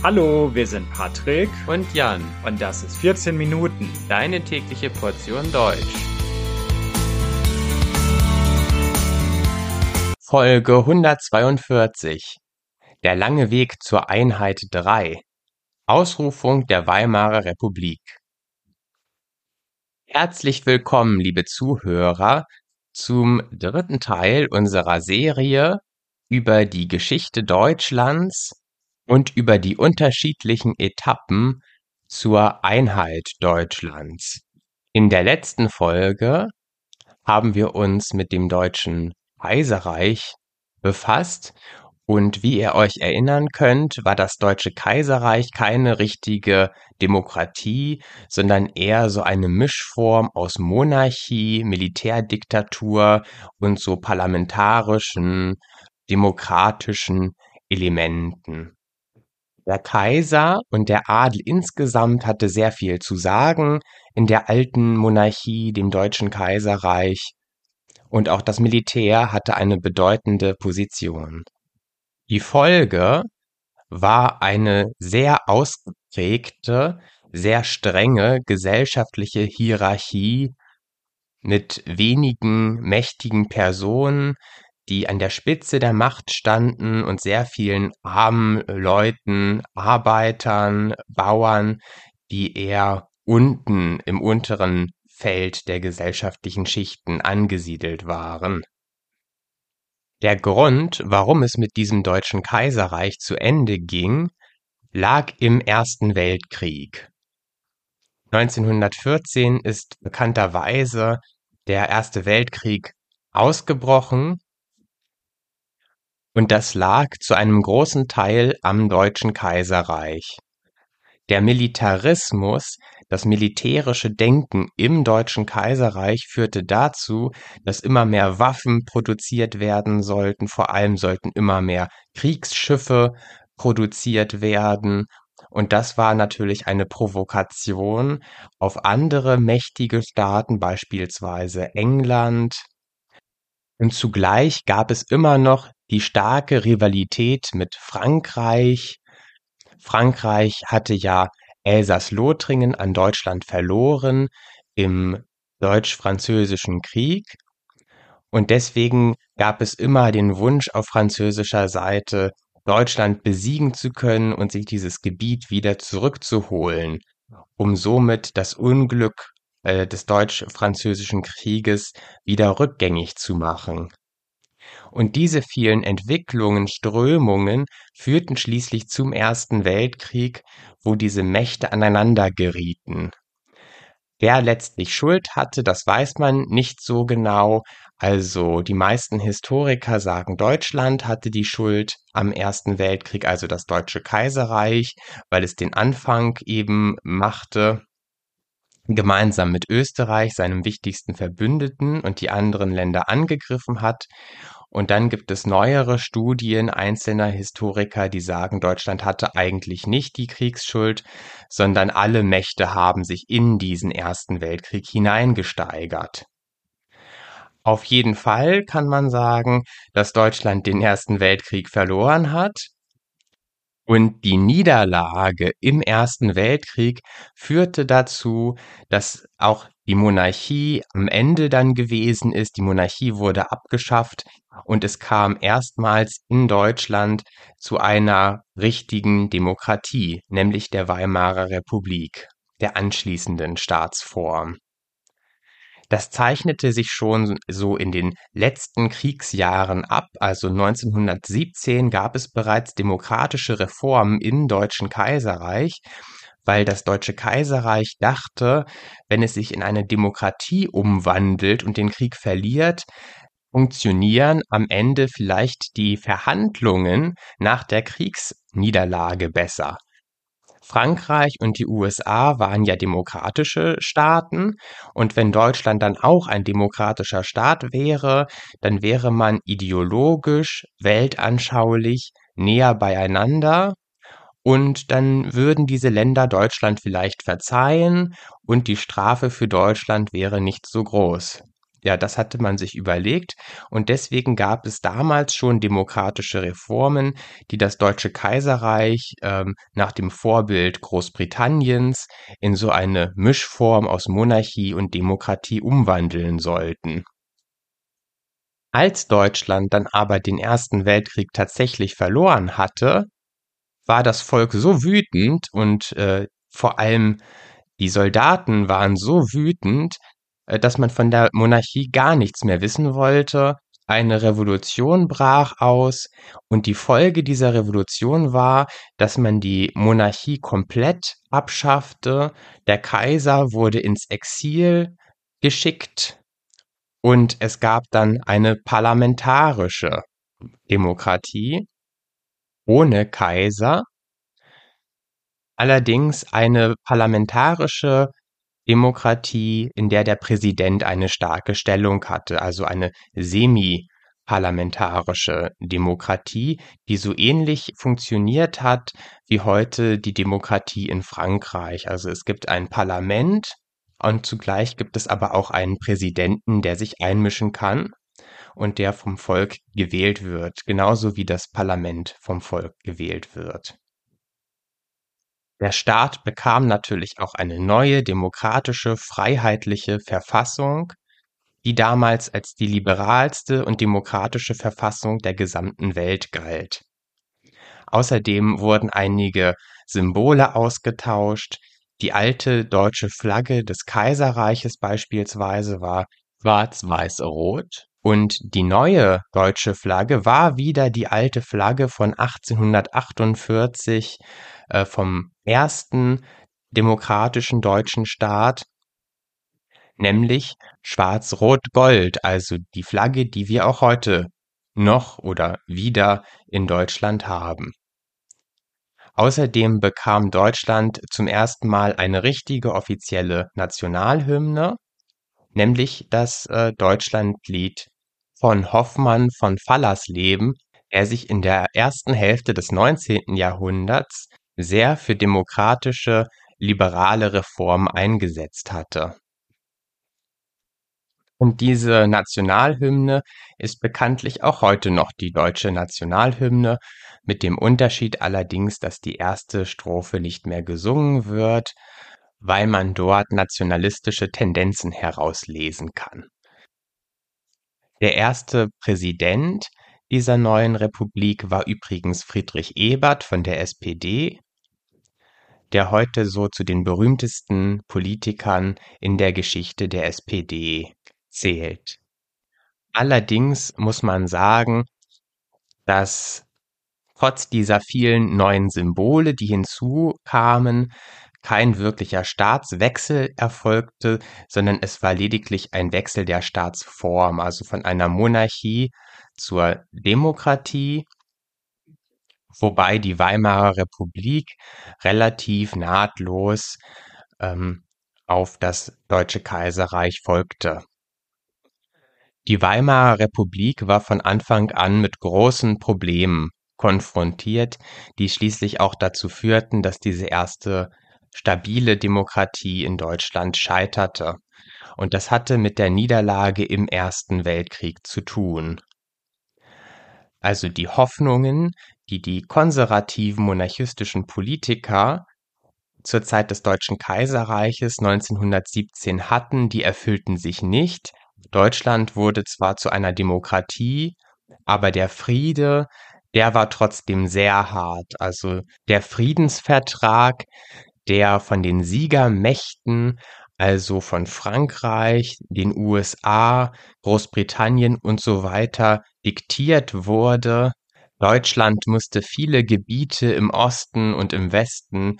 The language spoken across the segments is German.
Hallo, wir sind Patrick. Und Jan. Und das ist 14 Minuten, deine tägliche Portion Deutsch. Folge 142 Der lange Weg zur Einheit 3 Ausrufung der Weimarer Republik. Herzlich willkommen, liebe Zuhörer, zum dritten Teil unserer Serie über die Geschichte Deutschlands und über die unterschiedlichen Etappen zur Einheit Deutschlands. In der letzten Folge haben wir uns mit dem Deutschen Kaiserreich befasst und wie ihr euch erinnern könnt, war das Deutsche Kaiserreich keine richtige Demokratie, sondern eher so eine Mischform aus Monarchie, Militärdiktatur und so parlamentarischen, demokratischen Elementen. Der Kaiser und der Adel insgesamt hatte sehr viel zu sagen in der alten Monarchie, dem Deutschen Kaiserreich, und auch das Militär hatte eine bedeutende Position. Die Folge war eine sehr ausgeprägte, sehr strenge gesellschaftliche Hierarchie mit wenigen mächtigen Personen, die an der Spitze der Macht standen und sehr vielen armen Leuten, Arbeitern, Bauern, die eher unten im unteren Feld der gesellschaftlichen Schichten angesiedelt waren. Der Grund, warum es mit diesem Deutschen Kaiserreich zu Ende ging, lag im Ersten Weltkrieg. 1914 ist bekannterweise der Erste Weltkrieg ausgebrochen und das lag zu einem großen Teil am Deutschen Kaiserreich. Der Militarismus, das militärische Denken im Deutschen Kaiserreich führte dazu, dass immer mehr Waffen produziert werden sollten, vor allem sollten immer mehr Kriegsschiffe produziert werden, und das war natürlich eine Provokation auf andere mächtige Staaten, beispielsweise England, und zugleich gab es immer noch die starke Rivalität mit Frankreich. Frankreich hatte ja Elsass-Lothringen an Deutschland verloren im Deutsch-Französischen Krieg. Und deswegen gab es immer den Wunsch auf französischer Seite, Deutschland besiegen zu können und sich dieses Gebiet wieder zurückzuholen, um somit das Unglück äh, des Deutsch-Französischen Krieges wieder rückgängig zu machen. Und diese vielen Entwicklungen, Strömungen führten schließlich zum Ersten Weltkrieg, wo diese Mächte aneinander gerieten. Wer letztlich Schuld hatte, das weiß man nicht so genau. Also die meisten Historiker sagen, Deutschland hatte die Schuld am Ersten Weltkrieg, also das Deutsche Kaiserreich, weil es den Anfang eben machte gemeinsam mit Österreich, seinem wichtigsten Verbündeten, und die anderen Länder angegriffen hat. Und dann gibt es neuere Studien einzelner Historiker, die sagen, Deutschland hatte eigentlich nicht die Kriegsschuld, sondern alle Mächte haben sich in diesen Ersten Weltkrieg hineingesteigert. Auf jeden Fall kann man sagen, dass Deutschland den Ersten Weltkrieg verloren hat und die Niederlage im Ersten Weltkrieg führte dazu, dass auch die Monarchie am Ende dann gewesen ist. Die Monarchie wurde abgeschafft und es kam erstmals in Deutschland zu einer richtigen Demokratie, nämlich der Weimarer Republik, der anschließenden Staatsform. Das zeichnete sich schon so in den letzten Kriegsjahren ab. Also 1917 gab es bereits demokratische Reformen im Deutschen Kaiserreich, weil das Deutsche Kaiserreich dachte, wenn es sich in eine Demokratie umwandelt und den Krieg verliert, funktionieren am Ende vielleicht die Verhandlungen nach der Kriegsniederlage besser. Frankreich und die USA waren ja demokratische Staaten. Und wenn Deutschland dann auch ein demokratischer Staat wäre, dann wäre man ideologisch, weltanschaulich näher beieinander. Und dann würden diese Länder Deutschland vielleicht verzeihen. Und die Strafe für Deutschland wäre nicht so groß. Ja, das hatte man sich überlegt und deswegen gab es damals schon demokratische Reformen, die das Deutsche Kaiserreich ähm, nach dem Vorbild Großbritanniens in so eine Mischform aus Monarchie und Demokratie umwandeln sollten. Als Deutschland dann aber den Ersten Weltkrieg tatsächlich verloren hatte, war das Volk so wütend und äh, vor allem die Soldaten waren so wütend, dass man von der Monarchie gar nichts mehr wissen wollte. Eine Revolution brach aus und die Folge dieser Revolution war, dass man die Monarchie komplett abschaffte. Der Kaiser wurde ins Exil geschickt und es gab dann eine parlamentarische Demokratie ohne Kaiser. Allerdings eine parlamentarische Demokratie, in der der Präsident eine starke Stellung hatte, also eine semi-parlamentarische Demokratie, die so ähnlich funktioniert hat wie heute die Demokratie in Frankreich. Also es gibt ein Parlament und zugleich gibt es aber auch einen Präsidenten, der sich einmischen kann und der vom Volk gewählt wird, genauso wie das Parlament vom Volk gewählt wird. Der Staat bekam natürlich auch eine neue demokratische, freiheitliche Verfassung, die damals als die liberalste und demokratische Verfassung der gesamten Welt galt. Außerdem wurden einige Symbole ausgetauscht. Die alte deutsche Flagge des Kaiserreiches beispielsweise war schwarz-weiß-rot und die neue deutsche Flagge war wieder die alte Flagge von 1848 äh, vom ersten demokratischen deutschen Staat, nämlich Schwarz-Rot-Gold, also die Flagge, die wir auch heute noch oder wieder in Deutschland haben. Außerdem bekam Deutschland zum ersten Mal eine richtige offizielle Nationalhymne, nämlich das äh, Deutschlandlied von Hoffmann von Fallersleben, der sich in der ersten Hälfte des 19. Jahrhunderts sehr für demokratische, liberale Reformen eingesetzt hatte. Und diese Nationalhymne ist bekanntlich auch heute noch die deutsche Nationalhymne, mit dem Unterschied allerdings, dass die erste Strophe nicht mehr gesungen wird, weil man dort nationalistische Tendenzen herauslesen kann. Der erste Präsident dieser neuen Republik war übrigens Friedrich Ebert von der SPD, der heute so zu den berühmtesten Politikern in der Geschichte der SPD zählt. Allerdings muss man sagen, dass trotz dieser vielen neuen Symbole, die hinzukamen, kein wirklicher Staatswechsel erfolgte, sondern es war lediglich ein Wechsel der Staatsform, also von einer Monarchie zur Demokratie wobei die Weimarer Republik relativ nahtlos ähm, auf das Deutsche Kaiserreich folgte. Die Weimarer Republik war von Anfang an mit großen Problemen konfrontiert, die schließlich auch dazu führten, dass diese erste stabile Demokratie in Deutschland scheiterte. Und das hatte mit der Niederlage im Ersten Weltkrieg zu tun. Also die Hoffnungen, die die konservativen monarchistischen Politiker zur Zeit des Deutschen Kaiserreiches 1917 hatten, die erfüllten sich nicht. Deutschland wurde zwar zu einer Demokratie, aber der Friede, der war trotzdem sehr hart. Also der Friedensvertrag, der von den Siegermächten, also von Frankreich, den USA, Großbritannien und so weiter diktiert wurde, Deutschland musste viele Gebiete im Osten und im Westen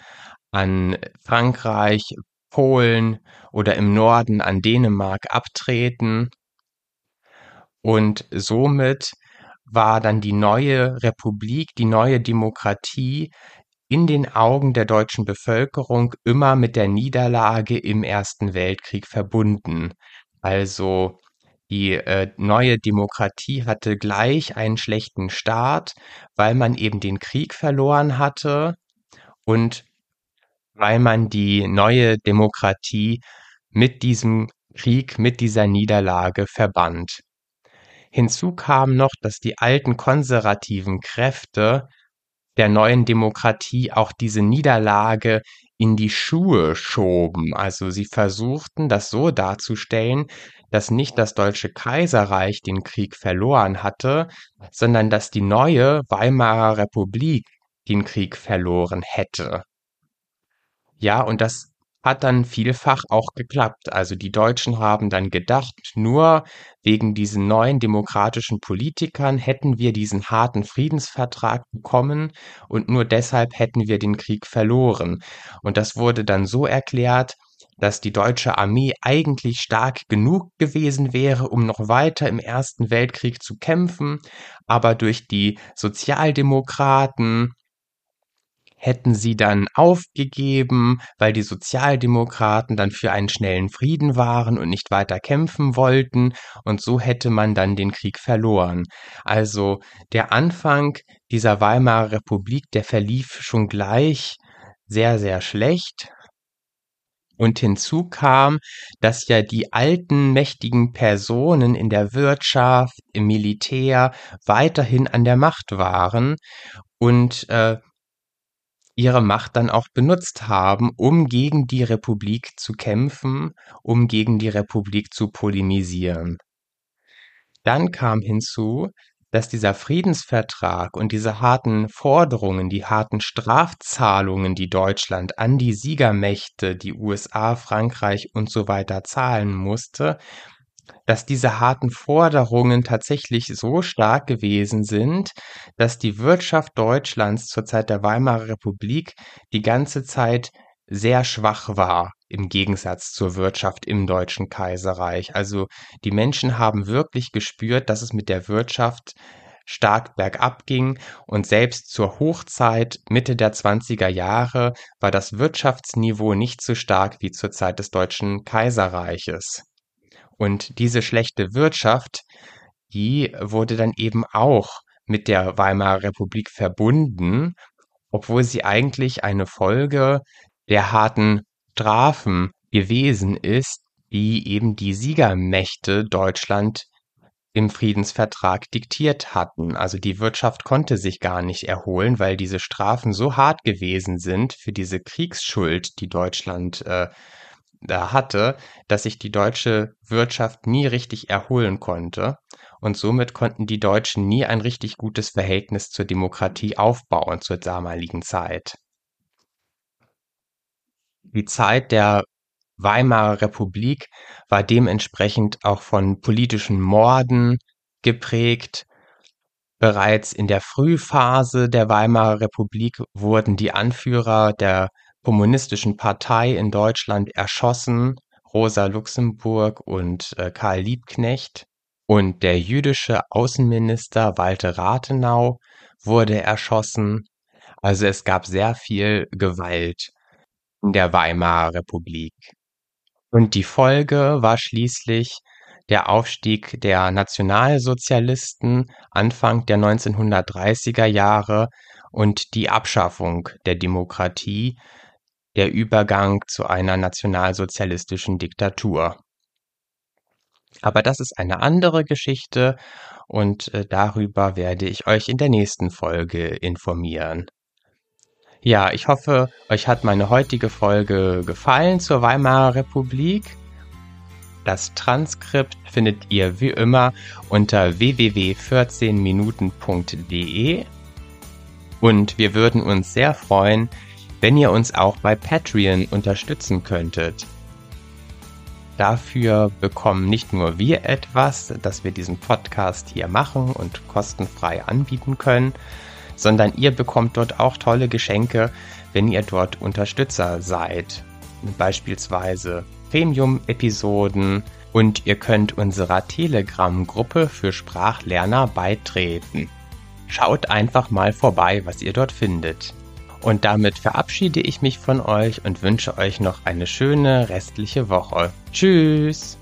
an Frankreich, Polen oder im Norden an Dänemark abtreten. Und somit war dann die neue Republik, die neue Demokratie in den Augen der deutschen Bevölkerung immer mit der Niederlage im Ersten Weltkrieg verbunden. Also die äh, neue Demokratie hatte gleich einen schlechten Start, weil man eben den Krieg verloren hatte und weil man die neue Demokratie mit diesem Krieg mit dieser Niederlage verband. Hinzu kam noch, dass die alten konservativen Kräfte der neuen Demokratie auch diese Niederlage in die Schuhe schoben. Also sie versuchten, das so darzustellen, dass nicht das Deutsche Kaiserreich den Krieg verloren hatte, sondern dass die neue Weimarer Republik den Krieg verloren hätte. Ja, und das hat dann vielfach auch geklappt. Also die Deutschen haben dann gedacht, nur wegen diesen neuen demokratischen Politikern hätten wir diesen harten Friedensvertrag bekommen und nur deshalb hätten wir den Krieg verloren. Und das wurde dann so erklärt, dass die deutsche Armee eigentlich stark genug gewesen wäre, um noch weiter im Ersten Weltkrieg zu kämpfen, aber durch die Sozialdemokraten hätten sie dann aufgegeben, weil die Sozialdemokraten dann für einen schnellen Frieden waren und nicht weiter kämpfen wollten, und so hätte man dann den Krieg verloren. Also der Anfang dieser Weimarer Republik, der verlief schon gleich sehr, sehr schlecht. Und hinzu kam, dass ja die alten mächtigen Personen in der Wirtschaft, im Militär weiterhin an der Macht waren und äh, ihre Macht dann auch benutzt haben, um gegen die Republik zu kämpfen, um gegen die Republik zu polemisieren. Dann kam hinzu, dass dieser Friedensvertrag und diese harten Forderungen, die harten Strafzahlungen, die Deutschland an die Siegermächte, die USA, Frankreich und so weiter zahlen musste, dass diese harten Forderungen tatsächlich so stark gewesen sind, dass die Wirtschaft Deutschlands zur Zeit der Weimarer Republik die ganze Zeit sehr schwach war im Gegensatz zur Wirtschaft im Deutschen Kaiserreich. Also die Menschen haben wirklich gespürt, dass es mit der Wirtschaft stark bergab ging und selbst zur Hochzeit Mitte der 20er Jahre war das Wirtschaftsniveau nicht so stark wie zur Zeit des Deutschen Kaiserreiches. Und diese schlechte Wirtschaft, die wurde dann eben auch mit der Weimarer Republik verbunden, obwohl sie eigentlich eine Folge der harten Strafen gewesen ist, die eben die Siegermächte Deutschland im Friedensvertrag diktiert hatten. Also die Wirtschaft konnte sich gar nicht erholen, weil diese Strafen so hart gewesen sind für diese Kriegsschuld, die Deutschland äh, da hatte, dass sich die deutsche Wirtschaft nie richtig erholen konnte. Und somit konnten die Deutschen nie ein richtig gutes Verhältnis zur Demokratie aufbauen zur damaligen Zeit. Die Zeit der Weimarer Republik war dementsprechend auch von politischen Morden geprägt. Bereits in der Frühphase der Weimarer Republik wurden die Anführer der kommunistischen Partei in Deutschland erschossen, Rosa Luxemburg und äh, Karl Liebknecht. Und der jüdische Außenminister Walter Rathenau wurde erschossen. Also es gab sehr viel Gewalt in der Weimarer Republik. Und die Folge war schließlich der Aufstieg der Nationalsozialisten Anfang der 1930er Jahre und die Abschaffung der Demokratie der Übergang zu einer nationalsozialistischen Diktatur. Aber das ist eine andere Geschichte und äh, darüber werde ich euch in der nächsten Folge informieren. Ja, ich hoffe, euch hat meine heutige Folge gefallen zur Weimarer Republik. Das Transkript findet ihr wie immer unter www.14minuten.de und wir würden uns sehr freuen, wenn ihr uns auch bei Patreon unterstützen könntet. Dafür bekommen nicht nur wir etwas, dass wir diesen Podcast hier machen und kostenfrei anbieten können, sondern ihr bekommt dort auch tolle Geschenke, wenn ihr dort Unterstützer seid. Beispielsweise Premium-Episoden und ihr könnt unserer Telegram-Gruppe für Sprachlerner beitreten. Schaut einfach mal vorbei, was ihr dort findet. Und damit verabschiede ich mich von euch und wünsche euch noch eine schöne restliche Woche. Tschüss!